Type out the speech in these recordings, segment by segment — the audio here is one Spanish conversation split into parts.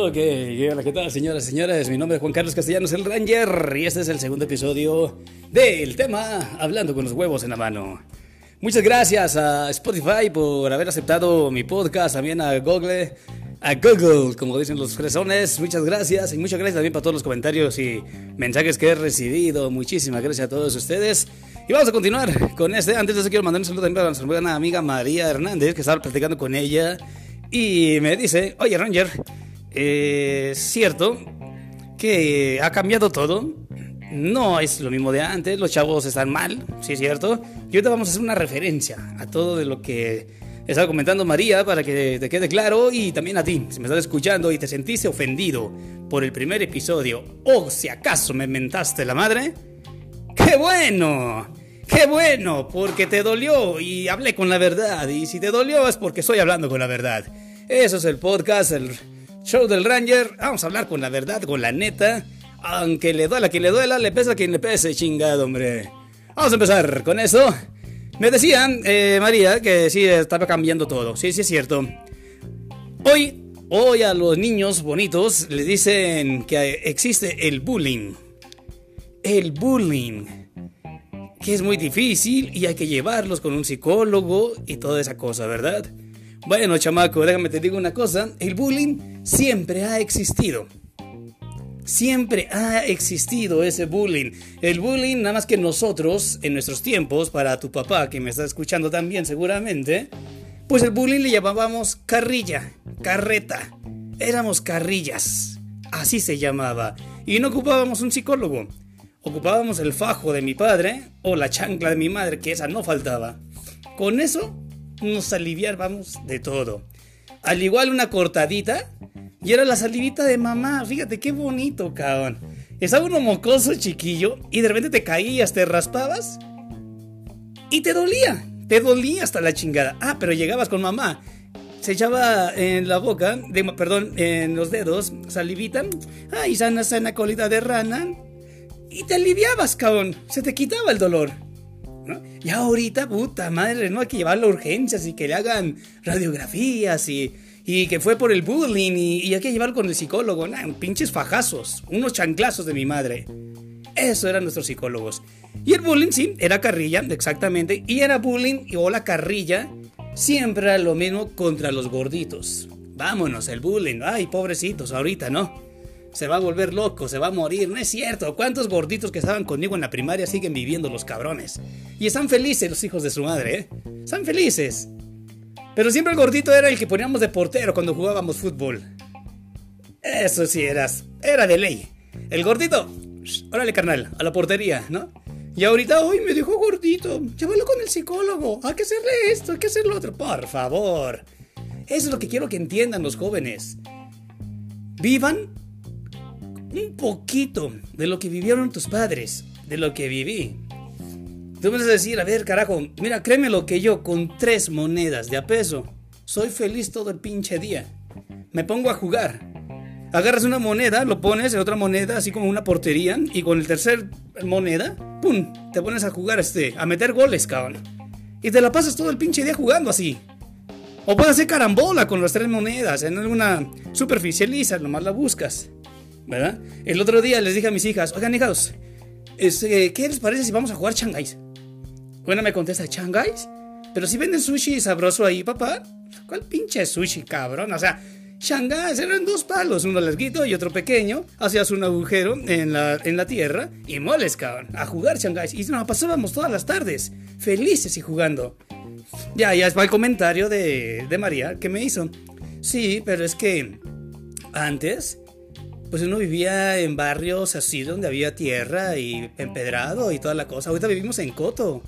Ok, hola, ¿qué tal, señoras y señores? Mi nombre es Juan Carlos Castellanos, el Ranger, y este es el segundo episodio del tema Hablando con los huevos en la mano. Muchas gracias a Spotify por haber aceptado mi podcast, también a Google, a Google, como dicen los fresones. Muchas gracias y muchas gracias también para todos los comentarios y mensajes que he recibido. Muchísimas gracias a todos ustedes. Y vamos a continuar con este. Antes de eso quiero mandar un saludo también a nuestra buena amiga María Hernández, que estaba platicando con ella y me dice, oye Ranger, eh, cierto que ha cambiado todo no es lo mismo de antes, los chavos están mal, sí es cierto. Y ahorita vamos a hacer una referencia a todo de lo que estaba comentando María para que te quede claro y también a ti, si me estás escuchando y te sentiste ofendido por el primer episodio o si acaso me mentaste la madre, ¡qué bueno! ¡Qué bueno! Porque te dolió y hablé con la verdad. Y si te dolió es porque estoy hablando con la verdad. Eso es el podcast, show del Ranger. Vamos a hablar con la verdad, con la neta. Aunque le duela a quien le duela, le pesa a quien le pese, chingado, hombre. Vamos a empezar con eso. Me decían, eh, María, que sí estaba cambiando todo. Sí, sí es cierto. Hoy, hoy a los niños bonitos les dicen que existe el bullying. El bullying. Que es muy difícil y hay que llevarlos con un psicólogo y toda esa cosa, ¿verdad? Bueno, chamaco, déjame te digo una cosa. El bullying siempre ha existido. Siempre ha existido ese bullying. El bullying, nada más que nosotros, en nuestros tiempos, para tu papá, que me está escuchando también seguramente, pues el bullying le llamábamos carrilla, carreta. Éramos carrillas. Así se llamaba. Y no ocupábamos un psicólogo. Ocupábamos el fajo de mi padre o la chancla de mi madre, que esa no faltaba. Con eso nos aliviábamos de todo. Al igual una cortadita y era la salivita de mamá. Fíjate qué bonito, cabrón. Estaba uno mocoso chiquillo y de repente te caías, te raspabas y te dolía. Te dolía hasta la chingada. Ah, pero llegabas con mamá. Se echaba en la boca, perdón, en los dedos, salivita. Ay, sana, sana colita de rana. Y te aliviabas, cabrón. Se te quitaba el dolor. ¿No? Y ahorita, puta madre, no hay que llevarlo a urgencias y que le hagan radiografías y y que fue por el bullying y, hay que llevarlo con el psicólogo. Nah, pinches fajazos, unos chanclazos de mi madre. Eso eran nuestros psicólogos. Y el bullying, sí, era carrilla, exactamente. Y era bullying o la carrilla, siempre era lo mismo contra los gorditos. Vámonos, el bullying. Ay, pobrecitos, ahorita no. Se va a volver loco, se va a morir. No es cierto. ¿Cuántos gorditos que estaban conmigo en la primaria siguen viviendo los cabrones? Y están felices los hijos de su madre, ¿eh? Están felices. Pero siempre el gordito era el que poníamos de portero cuando jugábamos fútbol. Eso sí, eras, era de ley. El gordito, órale carnal, a la portería, ¿no? Y ahorita, hoy me dijo gordito, llévalo con el psicólogo, hay que hacerle esto, hay que hacerle otro. Por favor. Eso es lo que quiero que entiendan los jóvenes. Vivan un poquito de lo que vivieron tus padres, de lo que viví. Tú me vas a decir, a ver, carajo, mira, créeme lo que yo con tres monedas de a peso soy feliz todo el pinche día. Me pongo a jugar. Agarras una moneda, lo pones en otra moneda, así como una portería, y con el tercer moneda, ¡pum! Te pones a jugar, este, a meter goles, cabrón. Y te la pasas todo el pinche día jugando así. O puedes hacer carambola con las tres monedas en alguna superficie lisa, nomás la buscas. ¿Verdad? El otro día les dije a mis hijas, oigan, hijos, este, ¿qué les parece si vamos a jugar changáis? Bueno, me contesta, ¿Changáis? Pero si venden sushi sabroso ahí, papá. ¿Cuál pinche sushi, cabrón? O sea, Shanghái eran dos palos, uno larguito y otro pequeño. Hacías un agujero en la, en la tierra y moles, cabrón, a jugar Shanghái. Y nos pasábamos todas las tardes, felices y jugando. Ya, ya va el comentario de, de María que me hizo. Sí, pero es que antes, pues uno vivía en barrios así donde había tierra y empedrado y toda la cosa. Ahorita vivimos en Coto.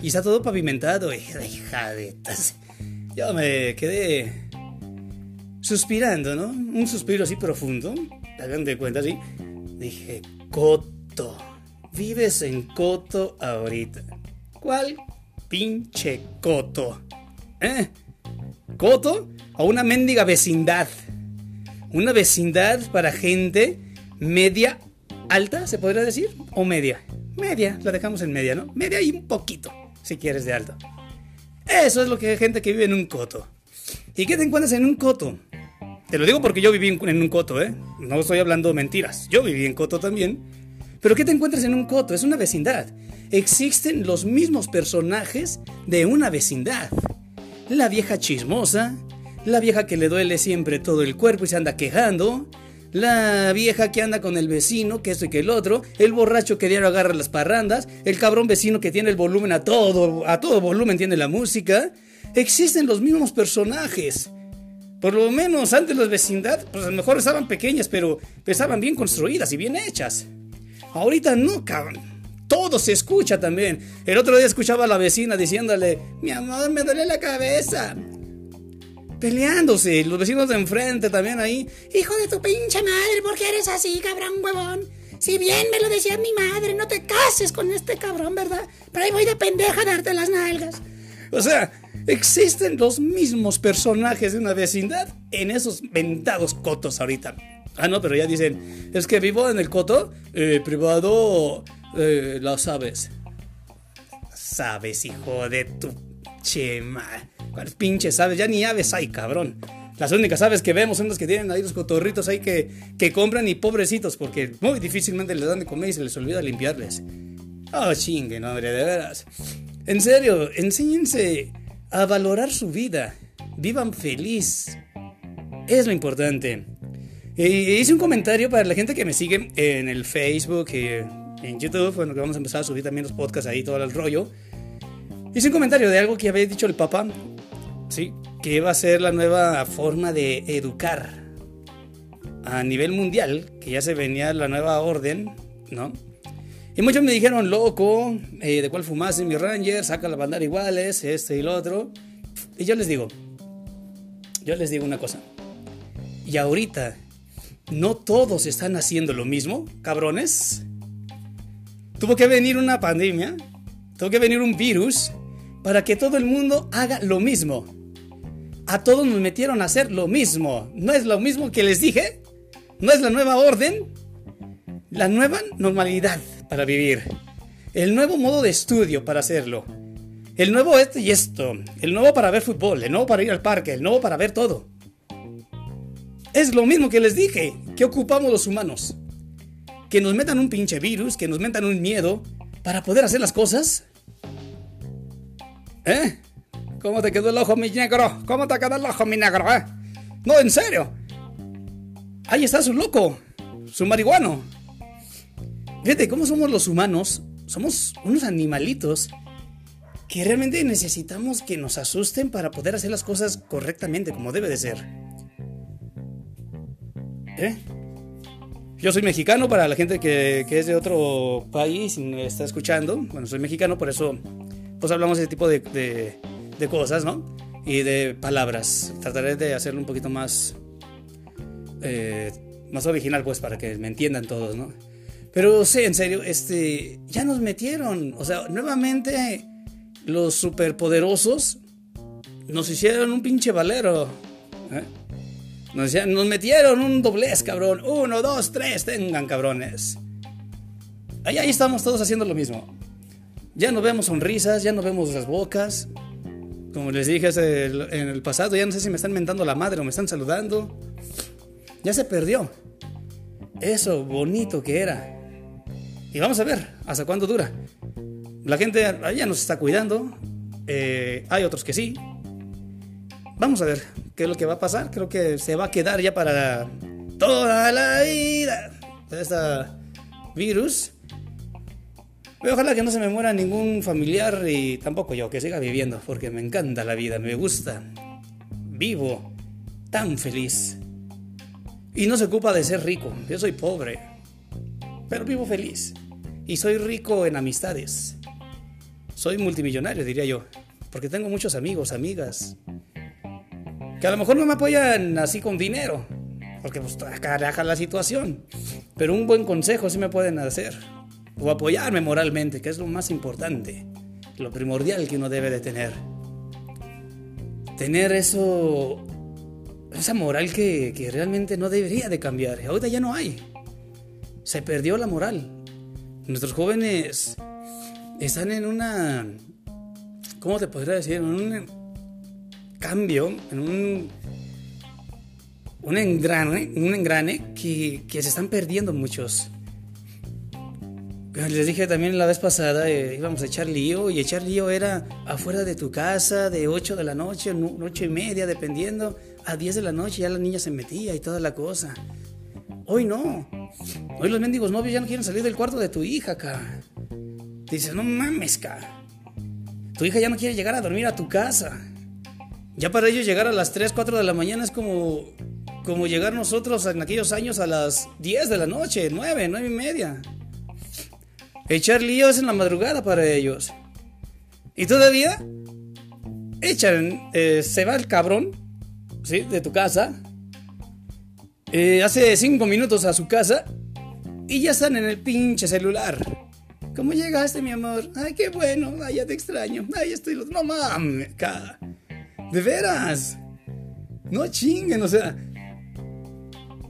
Y está todo pavimentado. Hija de... Yo me quedé suspirando, ¿no? Un suspiro así profundo. Hagan de cuenta así. Dije, Coto. Vives en Coto ahorita. ¿Cuál pinche Coto? ¿Eh? ¿Coto? O una mendiga vecindad. Una vecindad para gente media alta, se podría decir, o media. Media, la dejamos en media, ¿no? Media y un poquito si quieres de alto. Eso es lo que hay gente que vive en un coto. ¿Y qué te encuentras en un coto? Te lo digo porque yo viví en un coto, ¿eh? No estoy hablando mentiras. Yo viví en coto también. Pero ¿qué te encuentras en un coto? Es una vecindad. Existen los mismos personajes de una vecindad. La vieja chismosa, la vieja que le duele siempre todo el cuerpo y se anda quejando, la vieja que anda con el vecino, que esto y que el otro, el borracho que diario agarra las parrandas, el cabrón vecino que tiene el volumen a todo, a todo volumen tiene la música. Existen los mismos personajes. Por lo menos antes las vecindades, pues a lo mejor estaban pequeñas, pero estaban bien construidas y bien hechas. Ahorita no, cabrón. Todo se escucha también. El otro día escuchaba a la vecina diciéndole, mi amor, me duele la cabeza peleándose. Los vecinos de enfrente también ahí. Hijo de tu pinche madre, ¿por qué eres así, cabrón huevón? Si bien me lo decía mi madre, no te cases con este cabrón, ¿verdad? Pero ahí voy de pendeja a darte las nalgas. O sea, existen los mismos personajes de una vecindad en esos ventados cotos ahorita. Ah, no, pero ya dicen, es que vivo en el coto eh, privado, eh, lo sabes. Sabes, hijo de tu chema. ¿Cuáles pinches aves? Ya ni aves hay, cabrón. Las únicas aves que vemos son las que tienen ahí los cotorritos ahí que, que compran y pobrecitos, porque muy difícilmente les dan de comer y se les olvida limpiarles. Oh, chingue, no, hombre, de veras. En serio, enséñense a valorar su vida. Vivan feliz. Es lo importante. hice un comentario para la gente que me sigue en el Facebook y en YouTube, bueno, que vamos a empezar a subir también los podcasts ahí, todo el rollo. Hice un comentario de algo que había dicho el Papa ¿sí? que va a ser la nueva forma de educar a nivel mundial, que ya se venía la nueva orden, ¿no? Y muchos me dijeron, loco, eh, ¿de cuál fumaste mi Ranger? Saca la bandera iguales, este y lo otro. Y yo les digo, yo les digo una cosa. Y ahorita, ¿no todos están haciendo lo mismo, cabrones? Tuvo que venir una pandemia, tuvo que venir un virus para que todo el mundo haga lo mismo a todos nos metieron a hacer lo mismo. ¿No es lo mismo que les dije? ¿No es la nueva orden? La nueva normalidad para vivir. El nuevo modo de estudio para hacerlo. El nuevo esto y esto. El nuevo para ver fútbol. El nuevo para ir al parque. El nuevo para ver todo. Es lo mismo que les dije. Que ocupamos los humanos. Que nos metan un pinche virus. Que nos metan un miedo. Para poder hacer las cosas. ¿Eh? ¿Cómo te quedó el ojo, mi negro? ¿Cómo te quedó el ojo, mi negro, eh? No, en serio. Ahí está su loco, su marihuano. Fíjate, ¿cómo somos los humanos? Somos unos animalitos que realmente necesitamos que nos asusten para poder hacer las cosas correctamente, como debe de ser. ¿Eh? Yo soy mexicano, para la gente que, es de otro país y me está escuchando. Bueno, soy mexicano, por eso pues hablamos de ese tipo de cosas, ¿no? Y de palabras. Trataré de hacerlo un poquito más, eh, más original, pues, para que me entiendan todos, ¿no? Pero sí, en serio, este, ya nos metieron. O sea, nuevamente los superpoderosos nos hicieron un pinche valero. ¿eh? Nos, nos metieron un doblez, cabrón. Uno, dos, tres, tengan, cabrones. Ahí, ahí estamos todos haciendo lo mismo. Ya no vemos sonrisas, ya no vemos las bocas, como les dije en el pasado, ya no sé si me están mentando la madre o me están saludando. Ya se perdió. Eso bonito que era. Y vamos a ver hasta cuándo dura. La gente ya nos está cuidando. Eh, hay otros que sí. Vamos a ver qué es lo que va a pasar. Creo que se va a quedar ya para toda la vida. Este virus ojalá que no se me muera ningún familiar y tampoco yo, que siga viviendo, porque me encanta la vida, me gusta. Vivo tan feliz. Y no se ocupa de ser rico, yo soy pobre, pero vivo feliz. Y soy rico en amistades. Soy multimillonario, diría yo, porque tengo muchos amigos, amigas, que a lo mejor no me apoyan así con dinero, porque pues caraja la situación, pero un buen consejo sí me pueden hacer o apoyarme moralmente, que es lo más importante, lo primordial que uno debe de tener. Tener eso, esa moral que, que realmente no debería de cambiar. Ahorita ya no hay. Se perdió la moral. Nuestros jóvenes están en una, ¿cómo te podría decir? En un cambio, en un un engrane, un engrane que, que se están perdiendo muchos. Les dije también la vez pasada, eh, íbamos a echar lío y echar lío era afuera de tu casa de 8 de la noche, 8 y media, dependiendo, a 10 de la noche ya la niña se metía y toda la cosa. Hoy no. Hoy los mendigos novios ya no quieren salir del cuarto de tu hija, acá. Dices, no mames, ca. Tu hija ya no quiere llegar a dormir a tu casa. Ya para ellos llegar a las 3, 4 de la mañana es como, como llegar nosotros en aquellos años a las 10 de la noche, 9, 9 y media. Echar líos en la madrugada para ellos. Y todavía echan, eh, se va el cabrón, ¿sí? De tu casa. Eh, hace cinco minutos a su casa y ya están en el pinche celular. ¿Cómo llegaste, mi amor? Ay, qué bueno. Ay, ya te extraño. Ay, estoy... No mames. De veras. No chinguen, o sea...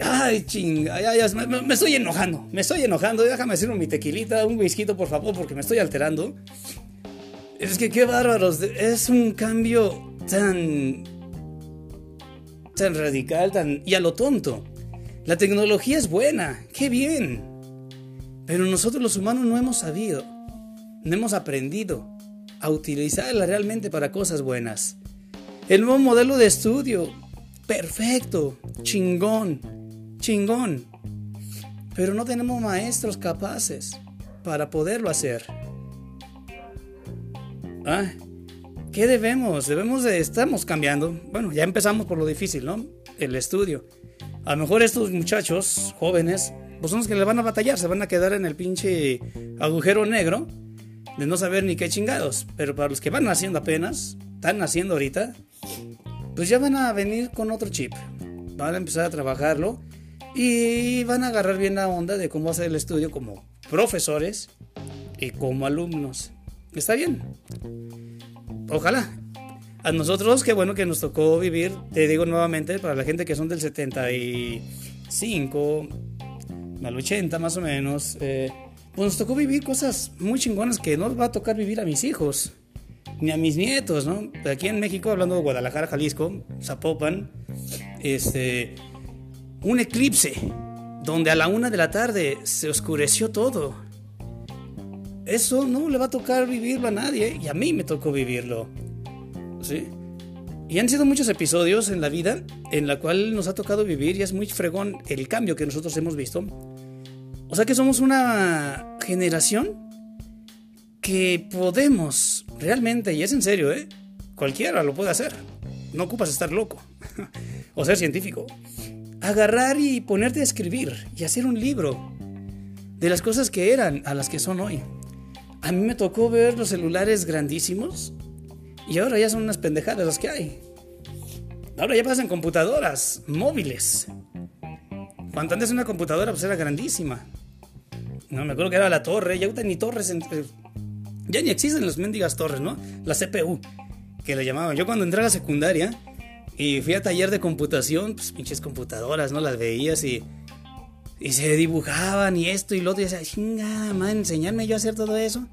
Ay, chinga, me, estoy enojando, me estoy enojando. Déjame hacer mi tequilita, un whisky, por favor, porque me estoy alterando. Es que qué bárbaros, es un cambio tan. tan radical, tan. y a lo tonto. La tecnología es buena, qué bien. Pero nosotros los humanos no hemos sabido, no hemos aprendido a utilizarla realmente para cosas buenas. El nuevo modelo de estudio, perfecto, chingón chingón. Pero no tenemos maestros capaces para poderlo hacer. Ah, ¿qué debemos? Debemos de... Estamos cambiando. Bueno, ya empezamos por lo difícil, ¿no? El estudio. A lo mejor estos muchachos jóvenes, pues son los que le van a batallar, se van a quedar en el pinche agujero negro de no saber ni qué chingados. Pero para los que van naciendo apenas, están naciendo ahorita, pues ya van a venir con otro chip. Van a empezar a trabajarlo y van a agarrar bien la onda de cómo hacer el estudio como profesores y como alumnos. Está bien. Ojalá. A nosotros, qué bueno que nos tocó vivir, te digo nuevamente, para la gente que son del 75 al 80 más o menos, eh, pues nos tocó vivir cosas muy chingonas que no va a tocar vivir a mis hijos, ni a mis nietos, ¿no? Aquí en México, hablando de Guadalajara, Jalisco, Zapopan, este un eclipse, donde a la una de la tarde se oscureció todo. Eso no le va a tocar vivirlo a nadie y a mí me tocó vivirlo. ¿Sí? Y han sido muchos episodios en la vida en la cual nos ha tocado vivir y es muy fregón el cambio que nosotros hemos visto. O sea que somos una generación que podemos realmente, y es en serio, ¿eh? Cualquiera lo puede hacer. No ocupas estar loco o ser científico agarrar y ponerte a escribir y hacer un libro de las cosas que eran a las que son hoy. A mí me tocó ver los celulares grandísimos y ahora ya son unas pendejadas las que hay. Ahora ya pasan computadoras móviles. Cuando antes una computadora pues era grandísima. No, me acuerdo que era la torre, ya ni torres, ya ni existen las mendigas torres, ¿no? La CPU, que le llamaban. Yo cuando entré a la secundaria, y fui a taller de computación, pues pinches computadoras, ¿no? Las veías y, y se dibujaban y esto y lo otro. Y decía, chinga, man, enseñarme yo a hacer todo eso.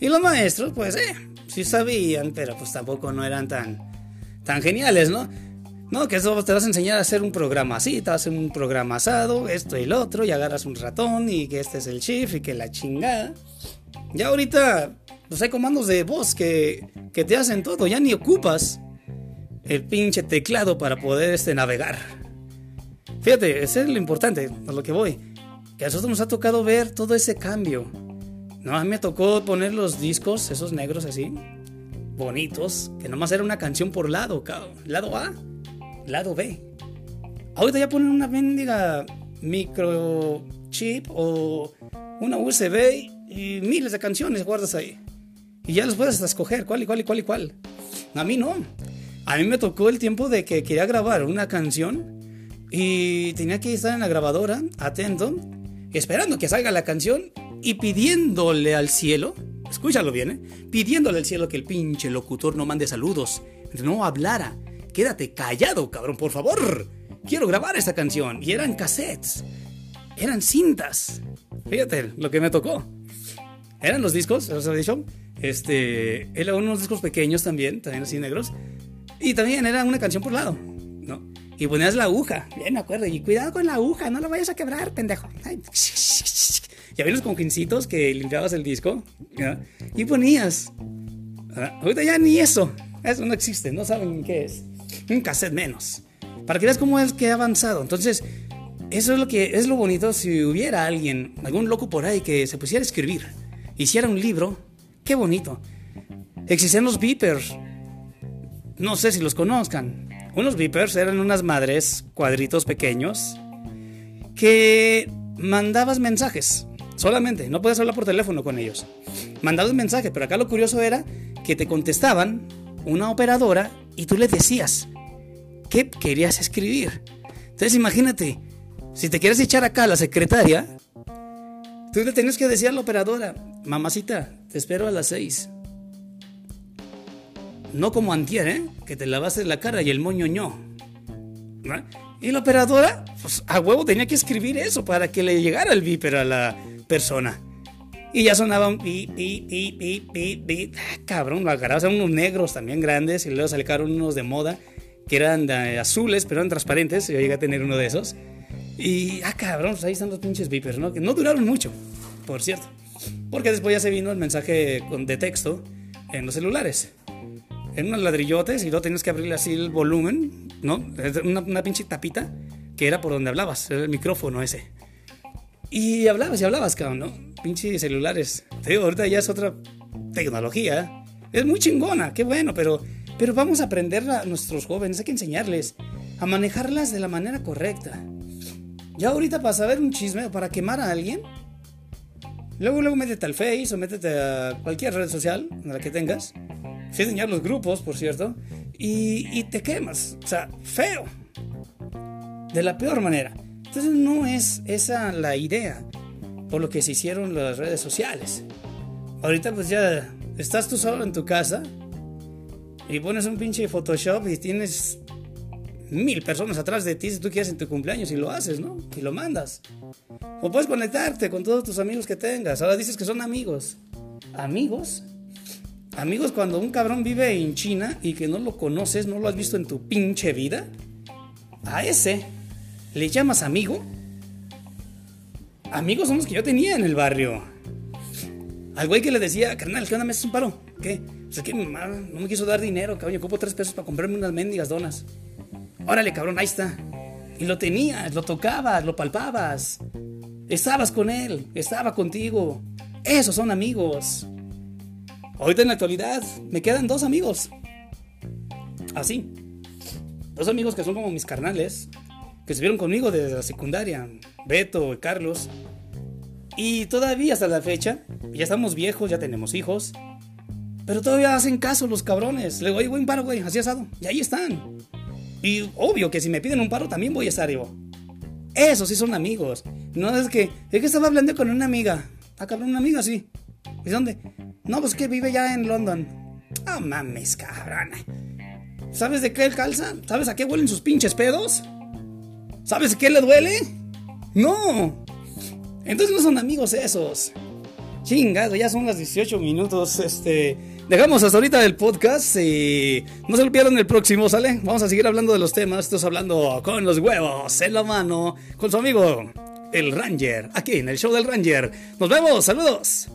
Y los maestros, pues, eh, sí sabían, pero pues tampoco no eran tan, tan geniales, ¿no? No, que eso te vas a enseñar a hacer un programa así, te vas a hacer un programa asado, esto y lo otro, y agarras un ratón y que este es el shift y que la chingada. Ya ahorita, pues hay comandos de voz que, que te hacen todo, ya ni ocupas el pinche teclado para poder este, navegar. Fíjate, ese es lo importante, a lo que voy. Que a nosotros nos ha tocado ver todo ese cambio. No, a me tocó poner los discos, esos negros así, bonitos, que nomás era una canción por lado, lado A, lado B. Ahorita ya ponen una mendiga microchip o una USB y miles de canciones guardas ahí. Y ya los puedes escoger cuál y cuál y cuál y cuál. A mí no. A mí me tocó el tiempo de que quería grabar una canción y tenía que estar en la grabadora, atento, esperando que salga la canción y pidiéndole al cielo, escúchalo bien, ¿eh? pidiéndole al cielo que el pinche locutor no mande saludos, no hablara. Quédate callado, cabrón, por favor. Quiero grabar esta canción. Y eran cassettes, eran cintas. Fíjate lo que me tocó. Eran los discos, ¿os he dicho? Este, eran unos discos pequeños también, también así negros. Y también era una canción por lado. ¿no? Y ponías la aguja, bien me acuerdo, y cuidado con la aguja, no la vayas a quebrar, pendejo. y había los conjincitos que limpiabas el disco, y ponías. Ahorita ya ni eso, eso no existe, no saben qué es. Un cassette menos. Para que veas cómo es que ha avanzado. Entonces, eso es lo que es lo bonito si hubiera alguien, algún loco por ahí que se pusiera a escribir, hiciera un libro, qué bonito. Existían los beepers. No sé si los conozcan. Unos beepers eran unas madres, cuadritos pequeños, que mandabas mensajes. Solamente, no podías hablar por teléfono con ellos. Mandabas mensajes, pero acá lo curioso era que te contestaban una operadora y tú le decías qué querías escribir. Entonces imagínate, si te quieres echar acá a la secretaria, tú le tenías que decir a la operadora, mamacita, te espero a las seis. No como antier, ¿eh? Que te lavaste la cara y el moño ño. Y la operadora, pues a huevo tenía que escribir eso para que le llegara el viper a la persona. Y ya sonaban pi, pi, pi, pi, pi, pi. Ah, cabrón, lo agarrabas a unos negros también grandes y luego sacaron unos de moda que eran azules, pero eran transparentes. Yo llegué a tener uno de esos. Y, ah, cabrón, pues ahí están los pinches vipers, ¿no? Que no duraron mucho, por cierto. Porque después ya se vino el mensaje de texto en los celulares. En unos ladrillotes y luego tenías que abrirle así el volumen, ¿no? Una, una pinche tapita que era por donde hablabas, el micrófono ese. Y hablabas y hablabas, cabrón, ¿no? Pinches celulares. Te digo, ahorita ya es otra tecnología. Es muy chingona, qué bueno, pero, pero vamos a aprender a nuestros jóvenes, hay que enseñarles a manejarlas de la manera correcta. Ya ahorita para saber un chisme o para quemar a alguien, luego luego métete al Face o métete a cualquier red social en la que tengas, sin enseñar los grupos, por cierto, y, y te quemas, o sea, feo, de la peor manera. Entonces no es esa la idea por lo que se hicieron las redes sociales. Ahorita pues ya estás tú solo en tu casa y pones un pinche Photoshop y tienes mil personas atrás de ti si tú quieres en tu cumpleaños y lo haces, ¿no? Y lo mandas. O puedes conectarte con todos tus amigos que tengas. Ahora dices que son amigos. ¿Amigos? Amigos cuando un cabrón vive en China y que no lo conoces, no lo has visto en tu pinche vida. A ese le llamas amigo. Amigos son los que yo tenía en el barrio. Al güey que le decía, carnal, ¿qué onda? ¿Me haces un paro? ¿Qué? Pues es que no me quiso dar dinero, cabrón. Yo ocupo tres pesos para comprarme unas mendigas donas. Órale, cabrón, ahí está. Y lo tenías, lo tocabas, lo palpabas. Estabas con él, estaba contigo. Esos son amigos. Ahorita en la actualidad me quedan dos amigos. Así. Dos amigos que son como mis carnales. Que estuvieron conmigo desde la secundaria. Beto y Carlos. Y todavía hasta la fecha. Ya estamos viejos, ya tenemos hijos. Pero todavía hacen caso los cabrones. Le digo, buen paro, güey, así asado. Y ahí están. Y obvio que si me piden un paro también voy a estar yo. Esos sí son amigos. No es que, es que estaba hablando con una amiga. Ah, cabrón, una amiga, sí. ¿Y dónde? No, pues que vive ya en London. Ah, mames, cabrón. ¿Sabes de qué él calza? ¿Sabes a qué huelen sus pinches pedos? ¿Sabes qué le duele? No. Entonces no son amigos esos. Chingado, ya son las 18 minutos. Este. Dejamos hasta ahorita el podcast y no se lo pierdan el próximo, ¿sale? Vamos a seguir hablando de los temas. Estamos hablando con los huevos en la mano, con su amigo, el Ranger, aquí en el show del Ranger. Nos vemos, saludos.